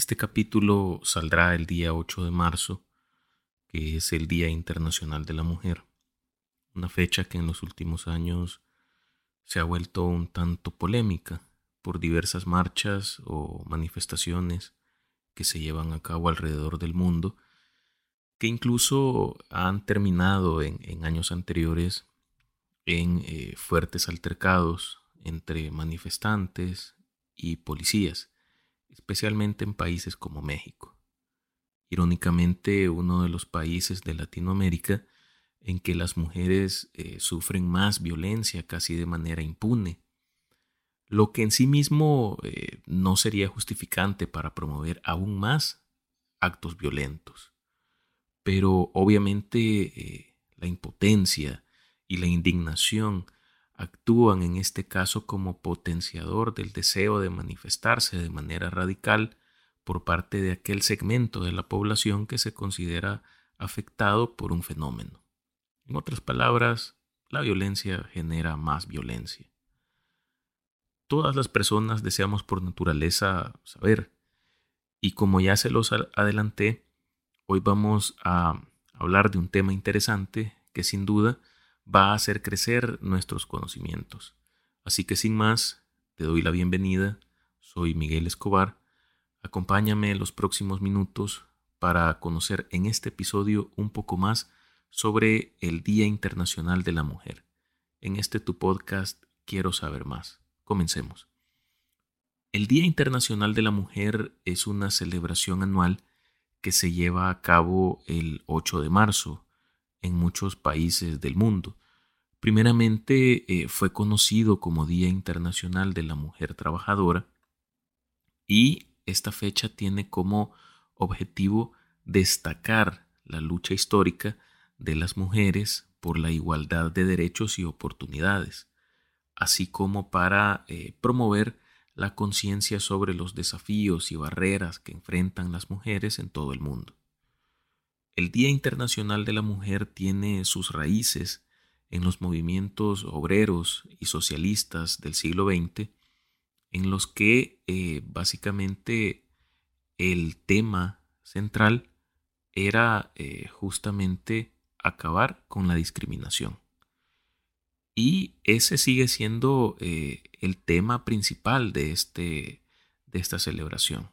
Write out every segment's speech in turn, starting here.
Este capítulo saldrá el día 8 de marzo, que es el Día Internacional de la Mujer, una fecha que en los últimos años se ha vuelto un tanto polémica por diversas marchas o manifestaciones que se llevan a cabo alrededor del mundo, que incluso han terminado en, años anteriores en eh, fuertes altercados entre manifestantes y policías, especialmente en países como México. Irónicamente, uno de los países de Latinoamérica en que las mujeres eh, sufren más violencia casi de manera impune, lo que en sí mismo eh, no sería justificante para promover aún más actos violentos. Pero obviamente eh, la impotencia y la indignación actúan en este caso como potenciador del deseo de manifestarse de manera radical por parte de aquel segmento de la población que se considera afectado por un fenómeno. En otras palabras, la violencia genera más violencia. Todas las personas deseamos por naturaleza saber, y como ya se los adelanté, hoy vamos a hablar de un tema interesante que sin duda va a hacer crecer nuestros conocimientos. Así que sin más, te doy la bienvenida. Soy Miguel Escobar. Acompáñame los próximos minutos para conocer en este episodio un poco más sobre el Día Internacional de la Mujer. En este tu podcast quiero saber más. Comencemos. El Día Internacional de la Mujer es una celebración anual que se lleva a cabo el 8 de marzo en muchos países del mundo. Primeramente eh, fue conocido como Día Internacional de la Mujer Trabajadora y esta fecha tiene como objetivo destacar la lucha histórica de las mujeres por la igualdad de derechos y oportunidades, así como para eh, promover la conciencia sobre los desafíos y barreras que enfrentan las mujeres en todo el mundo. El Día Internacional de la Mujer tiene sus raíces en los movimientos obreros y socialistas del siglo XX, en los que eh, básicamente el tema central era eh, justamente acabar con la discriminación. Y ese sigue siendo eh, el tema principal de, este, de esta celebración.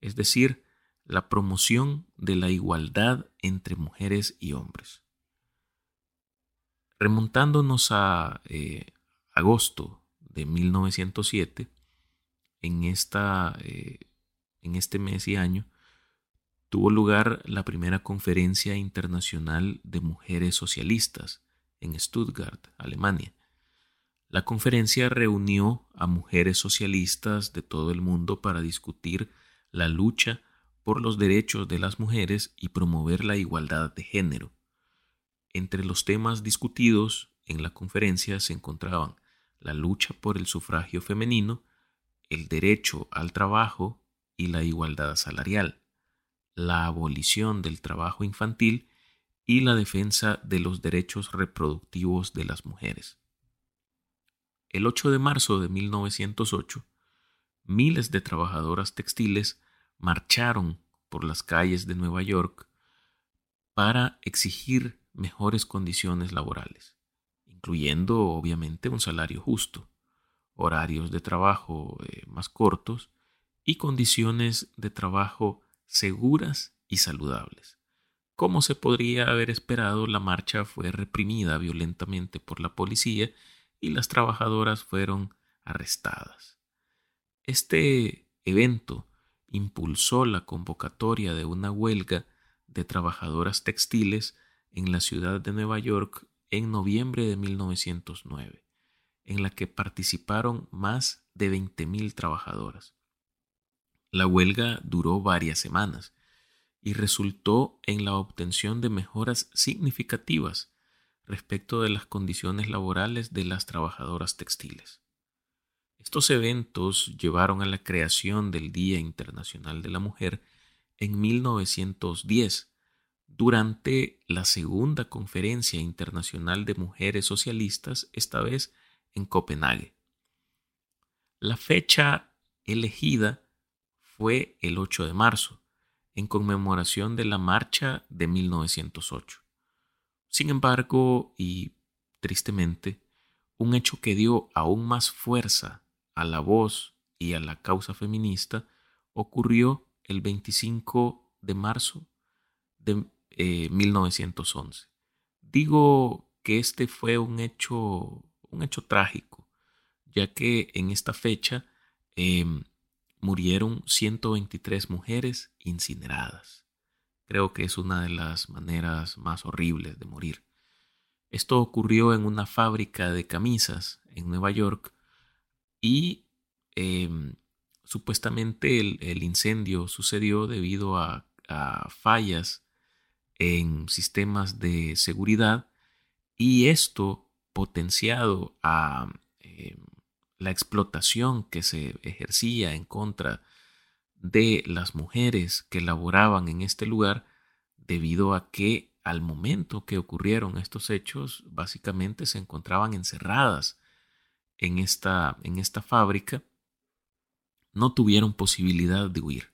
Es decir, la promoción de la igualdad entre mujeres y hombres. Remontándonos a eh, agosto de 1907, en, esta, eh, en este mes y año, tuvo lugar la primera conferencia internacional de mujeres socialistas en Stuttgart, Alemania. La conferencia reunió a mujeres socialistas de todo el mundo para discutir la lucha por los derechos de las mujeres y promover la igualdad de género. Entre los temas discutidos en la conferencia se encontraban la lucha por el sufragio femenino, el derecho al trabajo y la igualdad salarial la abolición del trabajo infantil y la defensa de los derechos reproductivos de las mujeres. El 8 de marzo de 1908, miles de trabajadoras textiles marcharon por las calles de Nueva York para exigir mejores condiciones laborales, incluyendo obviamente un salario justo, horarios de trabajo eh, más cortos y condiciones de trabajo seguras y saludables. Como se podría haber esperado, la marcha fue reprimida violentamente por la policía y las trabajadoras fueron arrestadas. Este evento impulsó la convocatoria de una huelga de trabajadoras textiles en la ciudad de Nueva York en noviembre de 1909, en la que participaron más de 20.000 trabajadoras. La huelga duró varias semanas y resultó en la obtención de mejoras significativas respecto de las condiciones laborales de las trabajadoras textiles. Estos eventos llevaron a la creación del Día Internacional de la Mujer en 1910, durante la segunda Conferencia Internacional de Mujeres Socialistas, esta vez en Copenhague. La fecha elegida fue el 8 de marzo, en conmemoración de la marcha de 1908. Sin embargo, y tristemente, un hecho que dio aún más fuerza a la voz y a la causa feminista ocurrió el 25 de marzo de 1911. Eh, Digo que este fue un hecho, un hecho trágico, ya que en esta fecha em, murieron 123 mujeres incineradas. Creo que es una de las maneras más horribles de morir. Esto ocurrió en una fábrica de camisas en Nueva York y em, supuestamente el, incendio sucedió debido a, fallas en sistemas de seguridad y esto potenciado a em, la explotación que se ejercía en contra de las mujeres que laboraban en este lugar debido a que al momento que ocurrieron estos hechos básicamente se encontraban encerradas en esta, en esta fábrica, no tuvieron posibilidad de huir.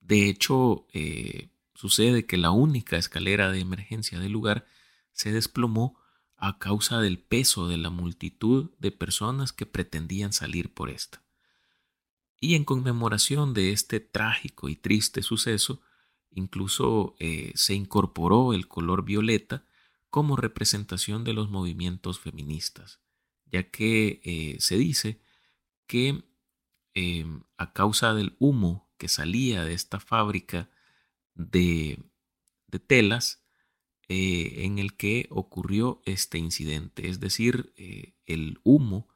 De hecho, eh, sucede que la única escalera de emergencia del lugar se desplomó a causa del peso de la multitud de personas que pretendían salir por esta. Y en conmemoración de este trágico y triste suceso, incluso eh, se incorporó el color violeta como representación de los movimientos feministas, ya que eh, se dice que em, a causa del humo que salía de esta fábrica de telas, eh, en el que ocurrió este incidente. Es decir, eh, el humo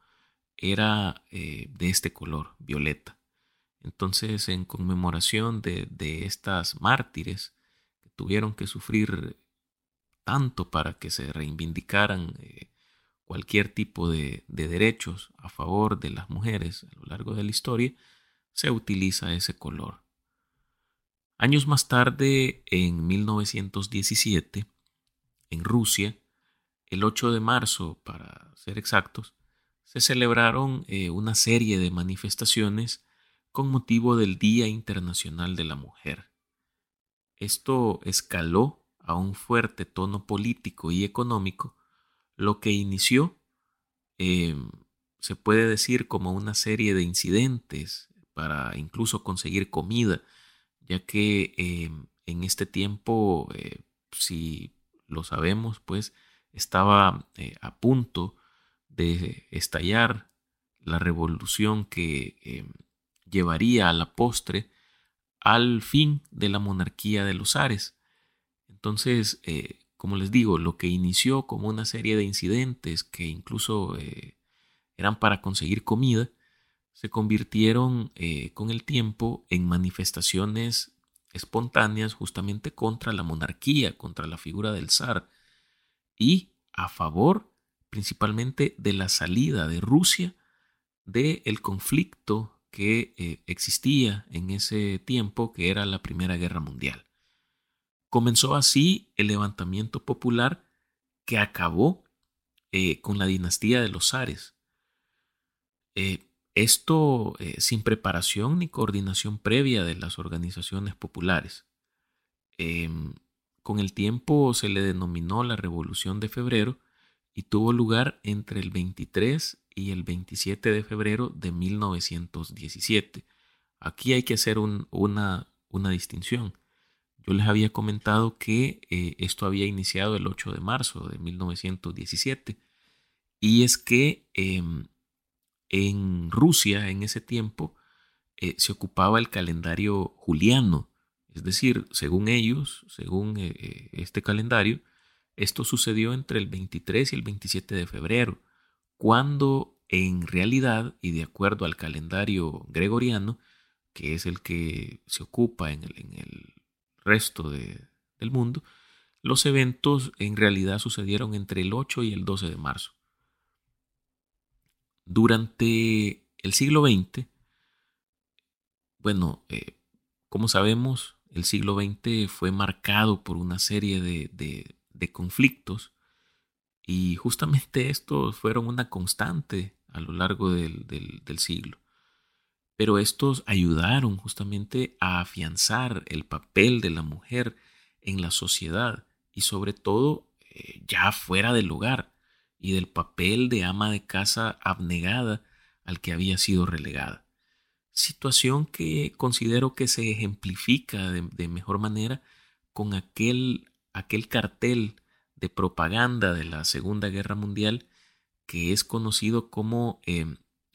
era eh, de este color, violeta. Entonces, en conmemoración de, estas mártires que tuvieron que sufrir tanto para que se reivindicaran cualquier tipo de, de, derechos a favor de las mujeres a lo largo de la historia, se utiliza ese color. Años más tarde, en 1917, en Rusia, el 8 de marzo, para ser exactos, se celebraron eh, una serie de manifestaciones con motivo del Día Internacional de la Mujer. Esto escaló a un fuerte tono político y económico, lo que inició, em, se puede decir, como una serie de incidentes para incluso conseguir comida, ya que em, en este tiempo, eh, si lo sabemos, pues estaba eh, a punto de estallar la revolución que eh, llevaría a la postre al fin de la monarquía de los Ares. Entonces, eh, como les digo, lo que inició como una serie de incidentes que incluso eran para conseguir comida, se convirtieron con el tiempo en manifestaciones espontáneas justamente contra la monarquía, contra la figura del zar y a favor principalmente de la salida de Rusia del conflicto que eh, existía en ese tiempo, que era la Primera Guerra Mundial. Comenzó así el levantamiento popular que acabó eh, con la dinastía de los zares. Eh, esto eh, sin preparación ni coordinación previa de las organizaciones populares. Em, con el tiempo se le denominó la Revolución de Febrero y tuvo lugar entre el 23 y el 27 de febrero de 1917. Aquí hay que hacer una, una, distinción. Yo les había comentado que eh, esto había iniciado el 8 de marzo de 1917 y es que em, en Rusia en ese tiempo eh, se ocupaba el calendario juliano, es decir, según ellos, según eh, este calendario, esto sucedió entre el 23 y el 27 de febrero, cuando en realidad y de acuerdo al calendario gregoriano, que es el que se ocupa en el, resto del mundo, los eventos en realidad sucedieron entre el 8 y el 12 de marzo. Durante el siglo XX, bueno, eh, como sabemos, el siglo XX fue marcado por una serie de, conflictos y justamente estos fueron una constante a lo largo del, siglo. Pero estos ayudaron justamente a afianzar el papel de la mujer en la sociedad y sobre todo eh, ya fuera del hogar y del papel de ama de casa abnegada al que había sido relegada. Situación que considero que se ejemplifica de, mejor manera con aquel, aquel cartel de propaganda de la Segunda Guerra Mundial que es conocido como eh,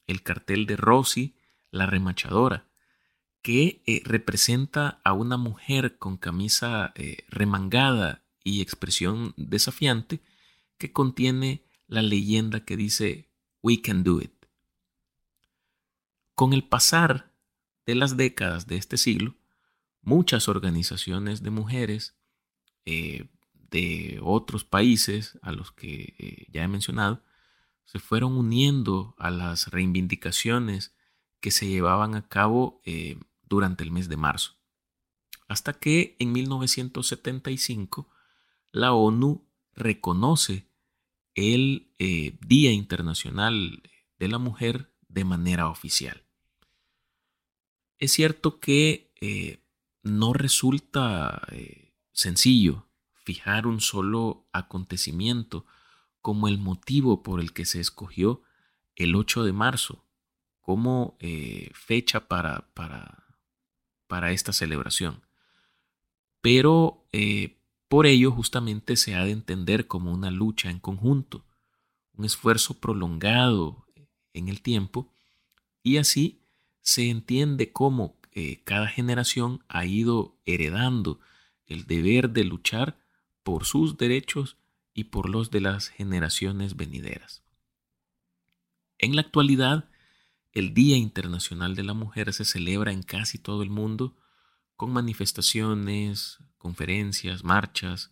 el cartel de Rossi la remachadora, que eh, representa a una mujer con camisa eh, remangada y expresión desafiante que contiene la leyenda que dice We can do it. Con el pasar de las décadas de este siglo, muchas organizaciones de mujeres eh, de otros países a los que ya he mencionado se fueron uniendo a las reivindicaciones que se llevaban a cabo eh, durante el mes de marzo. Hasta que en 1975 la ONU reconoce el eh, Día Internacional de la Mujer de manera oficial. Es cierto que eh, no resulta sencillo fijar un solo acontecimiento como el motivo por el que se escogió el 8 de marzo como eh, fecha para, para, para, esta celebración. Pero eh, por ello justamente se ha de entender como una lucha en conjunto, un esfuerzo prolongado en el tiempo y así se entiende cómo eh, cada generación ha ido heredando el deber de luchar por sus derechos y por los de las generaciones venideras. En la actualidad, el Día Internacional de la Mujer se celebra en casi todo el mundo con manifestaciones, conferencias, marchas,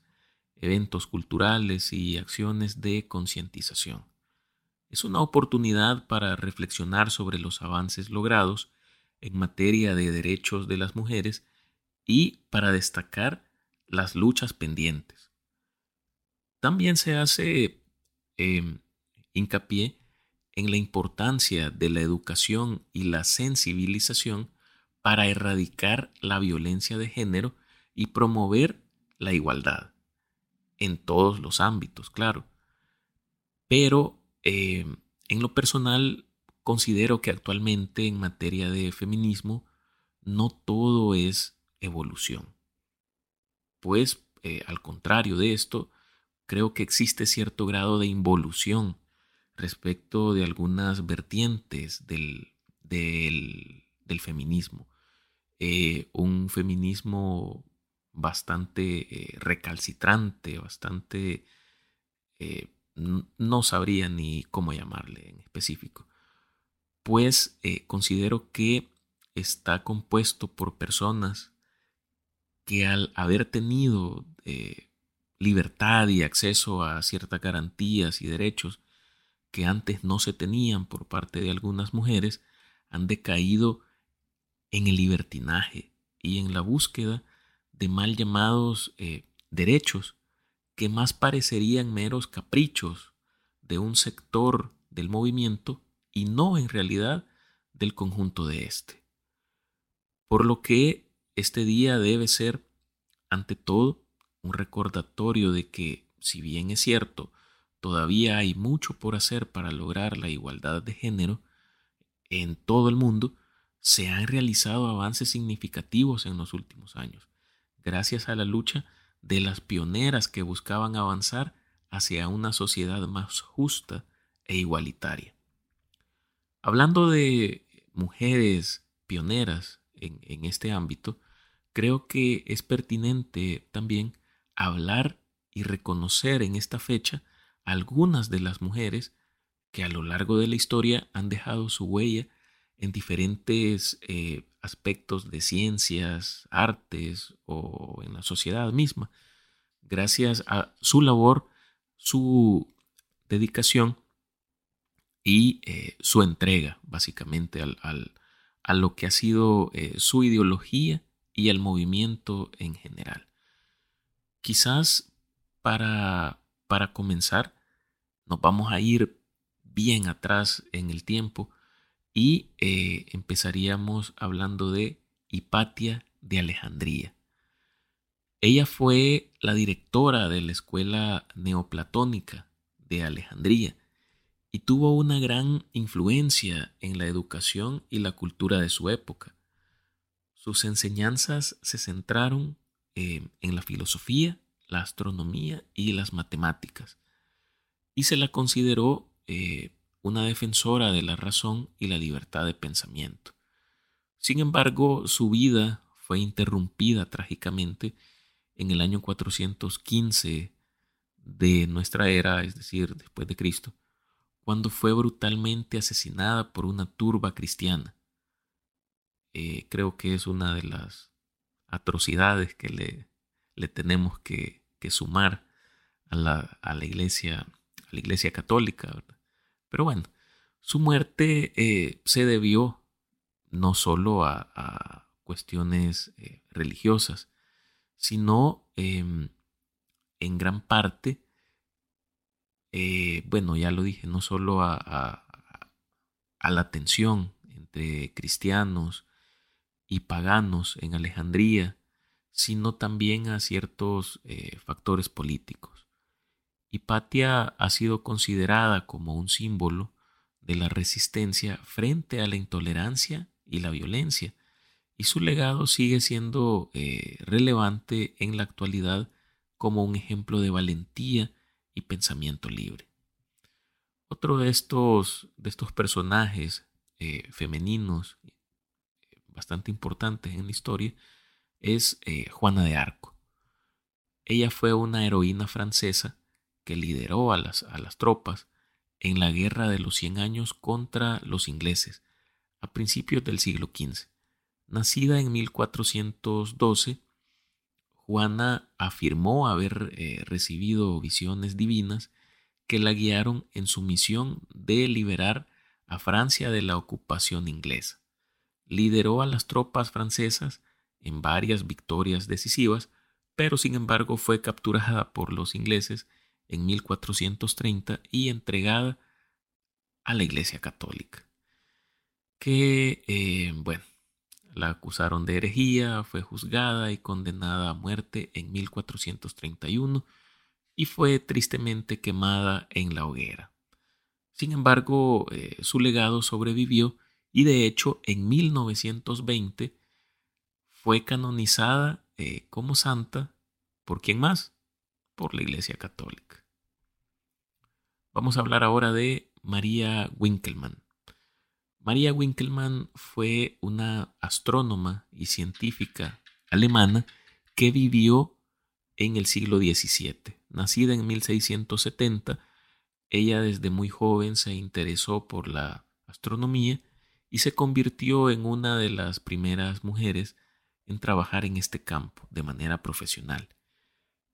eventos culturales y acciones de concientización. Es una oportunidad para reflexionar sobre los avances logrados en materia de derechos de las mujeres y para destacar las luchas pendientes. También se hace em, hincapié en la importancia de la educación y la sensibilización para erradicar la violencia de género y promover la igualdad en todos los ámbitos, claro. Pero eh, en lo personal considero que actualmente en materia de feminismo no todo es evolución. Pues eh, al contrario de esto, creo que existe cierto grado de involución respecto de algunas vertientes del, del, feminismo. Eh, un feminismo bastante eh, recalcitrante, bastante... Eh, no sabría ni cómo llamarle en específico. Pues considero que está compuesto por personas que al haber tenido libertad y acceso a ciertas garantías y derechos, que antes no se tenían por parte de algunas mujeres han decaído en el libertinaje y en la búsqueda de mal llamados eh, derechos que más parecerían meros caprichos de un sector del movimiento y no en realidad del conjunto de éste. Por lo que este día debe ser, ante todo, un recordatorio de que, si bien es cierto, todavía hay mucho por hacer para lograr la igualdad de género en todo el mundo, se han realizado avances significativos en los últimos años, gracias a la lucha de las pioneras que buscaban avanzar hacia una sociedad más justa e igualitaria. Hablando de mujeres pioneras en, este ámbito, creo que es pertinente también hablar y reconocer en esta fecha algunas de las mujeres que a lo largo de la historia han dejado su huella en diferentes eh, aspectos de ciencias, artes o en la sociedad misma, gracias a su labor, su dedicación y eh, su entrega básicamente al, a lo que ha sido eh, su ideología y al movimiento en general. Quizás para, para comenzar, nos vamos a ir bien atrás en el tiempo y eh, empezaríamos hablando de Hipatia de Alejandría. Ella fue la directora de la escuela neoplatónica de Alejandría y tuvo una gran influencia en la educación y la cultura de su época. Sus enseñanzas se centraron eh, en la filosofía, la astronomía y las matemáticas, y se la consideró eh, una defensora de la razón y la libertad de pensamiento. Sin embargo, su vida fue interrumpida trágicamente en el año 415 de nuestra era, es decir, después de Cristo, cuando fue brutalmente asesinada por una turba cristiana. Eh, creo que es una de las atrocidades que le, le tenemos que, sumar a la, a la, iglesia, a la iglesia católica. Pero bueno, su muerte eh, se debió no solo a, cuestiones eh, religiosas, sino em, en gran parte eh, bueno, ya lo dije, no solo a, la tensión entre cristianos y paganos en Alejandría, sino también a ciertos factores políticos. Hipatia ha sido considerada como un símbolo de la resistencia frente a la intolerancia y la violencia, y su legado sigue siendo eh, relevante en la actualidad como un ejemplo de valentía y pensamiento libre. Otro de estos, de estos personajes eh, femeninos bastante importantes en la historia es eh, Juana de Arco. Ella fue una heroína francesa que lideró a las, a las tropas en la Guerra de los Cien Años contra los ingleses a principios del siglo XV. Nacida en 1412, Juana afirmó haber eh, recibido visiones divinas que la guiaron en su misión de liberar a Francia de la ocupación inglesa. Lideró a las tropas francesas en varias victorias decisivas, pero sin embargo fue capturada por los ingleses en 1430 y entregada a la Iglesia Católica. Que, eh, bueno, la acusaron de herejía, fue juzgada y condenada a muerte en 1431 y fue tristemente quemada en la hoguera. Sin embargo, eh, su legado sobrevivió y de hecho en 1920 fue canonizada eh, como santa por quién más? Por la Iglesia Católica. Vamos a hablar ahora de María Winkelmann. María Winkelmann fue una astrónoma y científica alemana que vivió en el siglo XVII. Nacida en 1670, ella desde muy joven se interesó por la astronomía y se convirtió en una de las primeras mujeres en trabajar en este campo de manera profesional.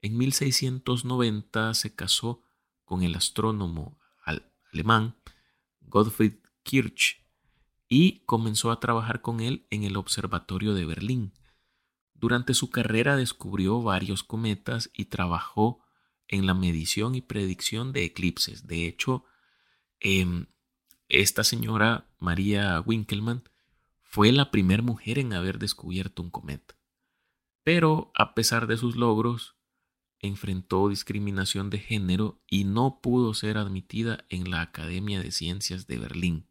En 1690 se casó con el astrónomo alemán Gottfried Kirch y comenzó a trabajar con él en el Observatorio de Berlín. Durante su carrera descubrió varios cometas y trabajó en la medición y predicción de eclipses. De hecho, em, esta señora María Winkelmann fue la primera mujer en haber descubierto un cometa. Pero a pesar de sus logros, enfrentó discriminación de género y no pudo ser admitida en la Academia de Ciencias de Berlín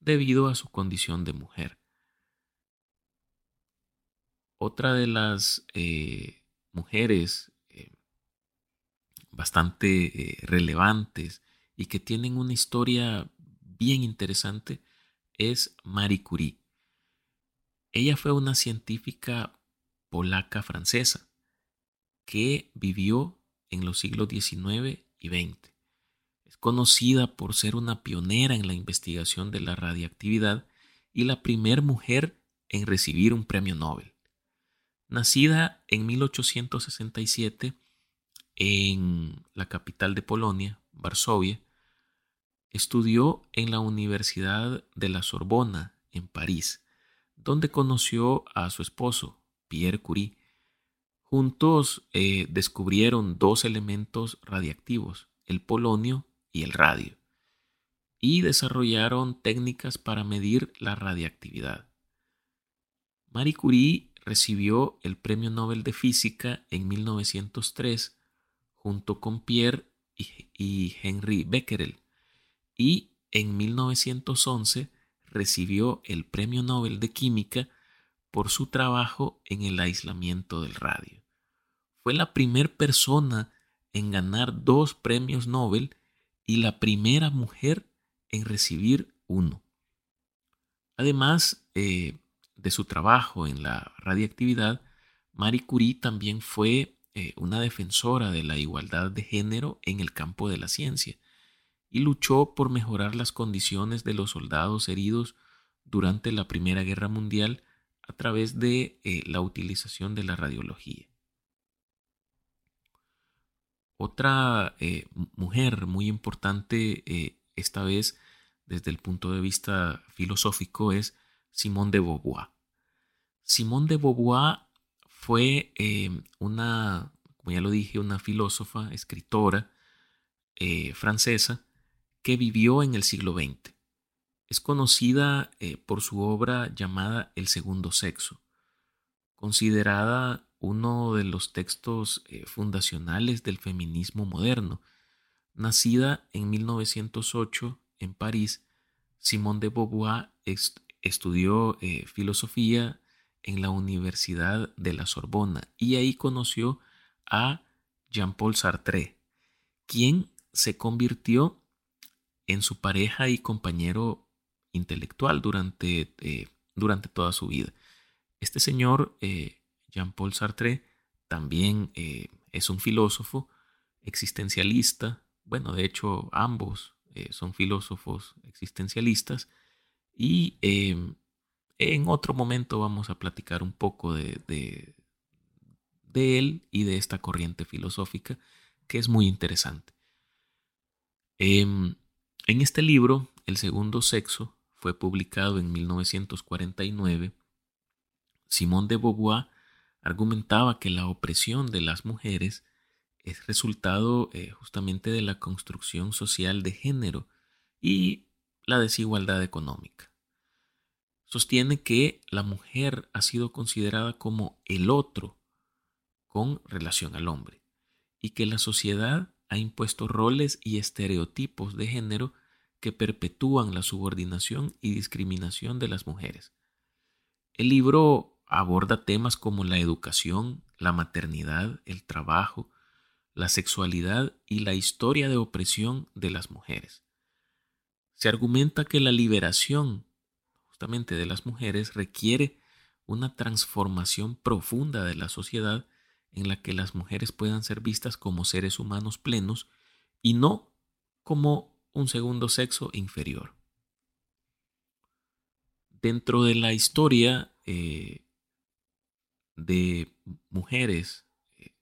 debido a su condición de mujer. Otra de las eh, mujeres eh, bastante eh, relevantes y que tienen una historia bien interesante es Marie Curie. Ella fue una científica polaca francesa que vivió en los siglos XIX y XX conocida por ser una pionera en la investigación de la radiactividad y la primer mujer en recibir un premio Nobel. Nacida en 1867 en la capital de Polonia, Varsovia, estudió en la Universidad de la Sorbona, en París, donde conoció a su esposo, Pierre Curie. Juntos eh, descubrieron dos elementos radiactivos, el polonio y el radio. y desarrollaron técnicas para medir la radiactividad. Marie Curie recibió el Premio Nobel de Física en 1903 junto con Pierre y Henry Becquerel y en 1911 recibió el Premio Nobel de Química por su trabajo en el aislamiento del radio. Fue la primera persona en ganar dos premios Nobel y la primera mujer en recibir uno. Además eh, de su trabajo en la radiactividad, Marie Curie también fue eh, una defensora de la igualdad de género en el campo de la ciencia y luchó por mejorar las condiciones de los soldados heridos durante la Primera Guerra Mundial a través de eh, la utilización de la radiología. Otra eh, mujer muy importante, eh, esta vez desde el punto de vista filosófico, es Simone de Beauvoir. Simone de Beauvoir fue una, como ya lo dije, una filósofa, escritora francesa que vivió en el siglo XX. Es conocida eh, por su obra llamada El Segundo Sexo, considerada uno de los textos eh, fundacionales del feminismo moderno. Nacida en 1908 en París, Simone de Beauvoir estudió eh, filosofía en la Universidad de la Sorbona y ahí conoció a Jean-Paul Sartre, quien se convirtió en su pareja y compañero intelectual durante, eh, durante toda su vida. Este señor, eh, Jean-Paul Sartre, también eh, es un filósofo existencialista. Bueno, de hecho, ambos son filósofos existencialistas. Y en otro momento vamos a platicar un poco de, de, él y de esta corriente filosófica que es muy interesante. Em, en este libro, El segundo sexo, fue publicado en 1949, Simón de Beauvoir argumentaba que la opresión de las mujeres es resultado eh, justamente de la construcción social de género y la desigualdad económica. Sostiene que la mujer ha sido considerada como el otro con relación al hombre y que la sociedad ha impuesto roles y estereotipos de género que perpetúan la subordinación y discriminación de las mujeres. El libro aborda temas como la educación, la maternidad, el trabajo, la sexualidad y la historia de opresión de las mujeres. Se argumenta que la liberación justamente de las mujeres requiere una transformación profunda de la sociedad en la que las mujeres puedan ser vistas como seres humanos plenos y no como un segundo sexo inferior. Dentro de la historia eh, de mujeres eh,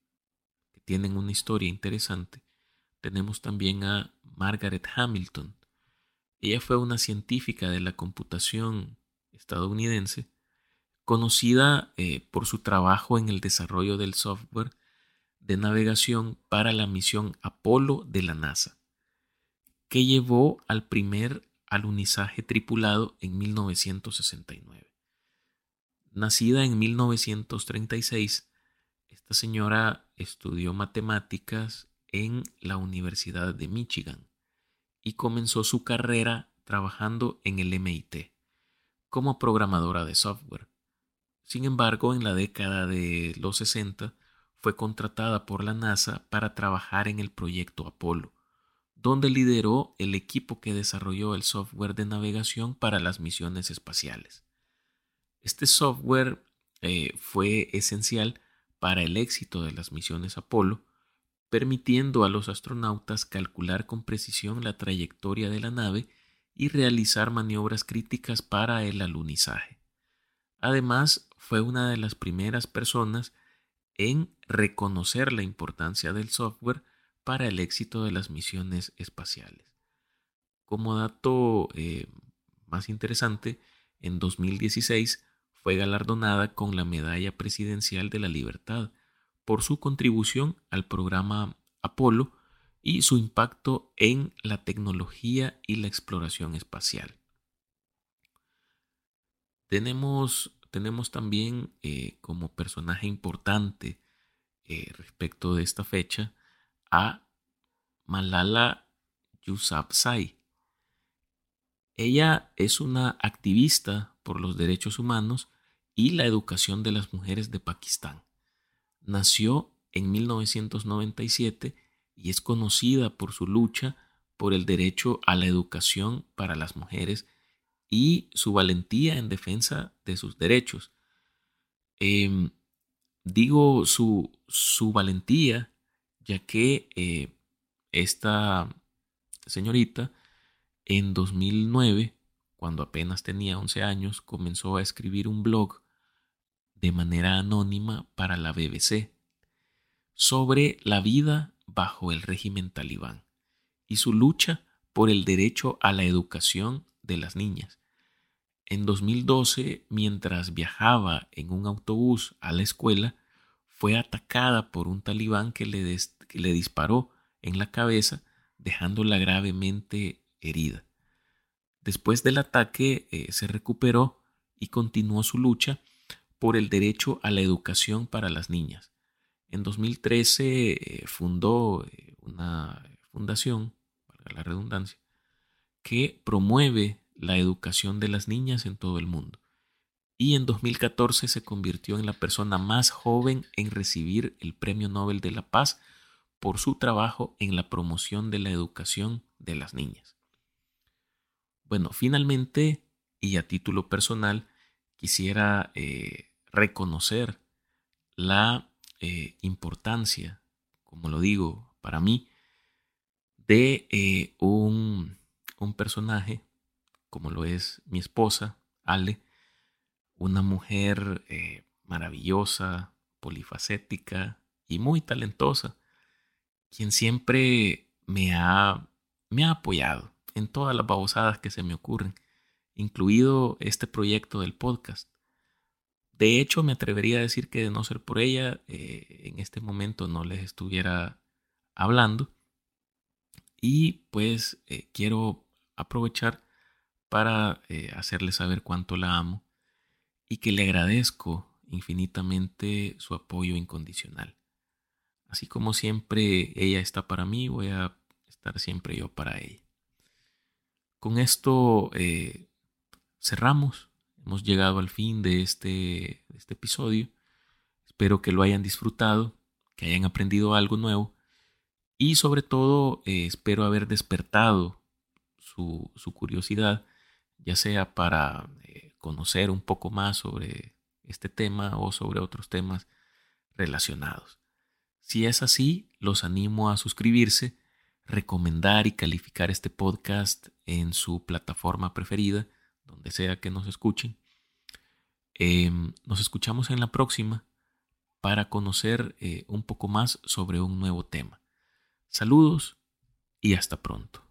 que tienen una historia interesante, tenemos también a Margaret Hamilton. Ella fue una científica de la computación estadounidense, conocida eh, por su trabajo en el desarrollo del software de navegación para la misión Apolo de la NASA que llevó al primer alunizaje tripulado en 1969. Nacida en 1936, esta señora estudió matemáticas en la Universidad de Michigan y comenzó su carrera trabajando en el MIT como programadora de software. Sin embargo, en la década de los 60 fue contratada por la NASA para trabajar en el proyecto Apolo, donde lideró el equipo que desarrolló el software de navegación para las misiones espaciales. Este software eh, fue esencial para el éxito de las misiones Apolo, permitiendo a los astronautas calcular con precisión la trayectoria de la nave y realizar maniobras críticas para el alunizaje. Además, fue una de las primeras personas en reconocer la importancia del software para el éxito de las misiones espaciales. Como dato eh, más interesante, en 2016 fue galardonada con la Medalla Presidencial de la Libertad por su contribución al programa Apolo y su impacto en la tecnología y la exploración espacial. Tenemos, tenemos también eh, como personaje importante eh, respecto de esta fecha a Malala Yousafzai. Ella es una activista por los derechos humanos y la educación de las mujeres de Pakistán. Nació en 1997 y es conocida por su lucha por el derecho a la educación para las mujeres y su valentía en defensa de sus derechos. Em, digo su, su, valentía ya que eh, esta señorita en 2009, cuando apenas tenía 11 años, comenzó a escribir un blog de manera anónima para la BBC sobre la vida bajo el régimen talibán y su lucha por el derecho a la educación de las niñas. En 2012, mientras viajaba en un autobús a la escuela, fue atacada por un talibán que le, le disparó en la cabeza, dejándola gravemente herida. Después del ataque eh, se recuperó y continuó su lucha por el derecho a la educación para las niñas. En 2013 eh, fundó eh, una fundación, valga la redundancia, que promueve la educación de las niñas en todo el mundo. Y en 2014 se convirtió en la persona más joven en recibir el Premio Nobel de la Paz por su trabajo en la promoción de la educación de las niñas. Bueno, finalmente, y a título personal, quisiera eh, reconocer la eh, importancia, como lo digo, para mí, de eh, un, un personaje, como lo es mi esposa, Ale, una mujer maravillosa, polifacética y muy talentosa, quien siempre me ha, me ha apoyado en todas las babosadas que se me ocurren, incluido este proyecto del podcast. De hecho, me atrevería a decir que de no ser por ella, eh, en este momento no les estuviera hablando. Y pues eh, quiero aprovechar para eh, hacerle saber cuánto la amo y que le agradezco infinitamente su apoyo incondicional. Así como siempre ella está para mí, voy a estar siempre yo para ella. Con esto eh, cerramos. Hemos llegado al fin de este, este, episodio. Espero que lo hayan disfrutado, que hayan aprendido algo nuevo y sobre todo eh, espero haber despertado su, curiosidad, ya sea para eh, conocer un poco más sobre este tema o sobre otros temas relacionados. Si es así, los animo a suscribirse recomendar y calificar este podcast en su plataforma preferida, donde sea que nos escuchen. Em, nos escuchamos en la próxima para conocer eh, un poco más sobre un nuevo tema. Saludos y hasta pronto.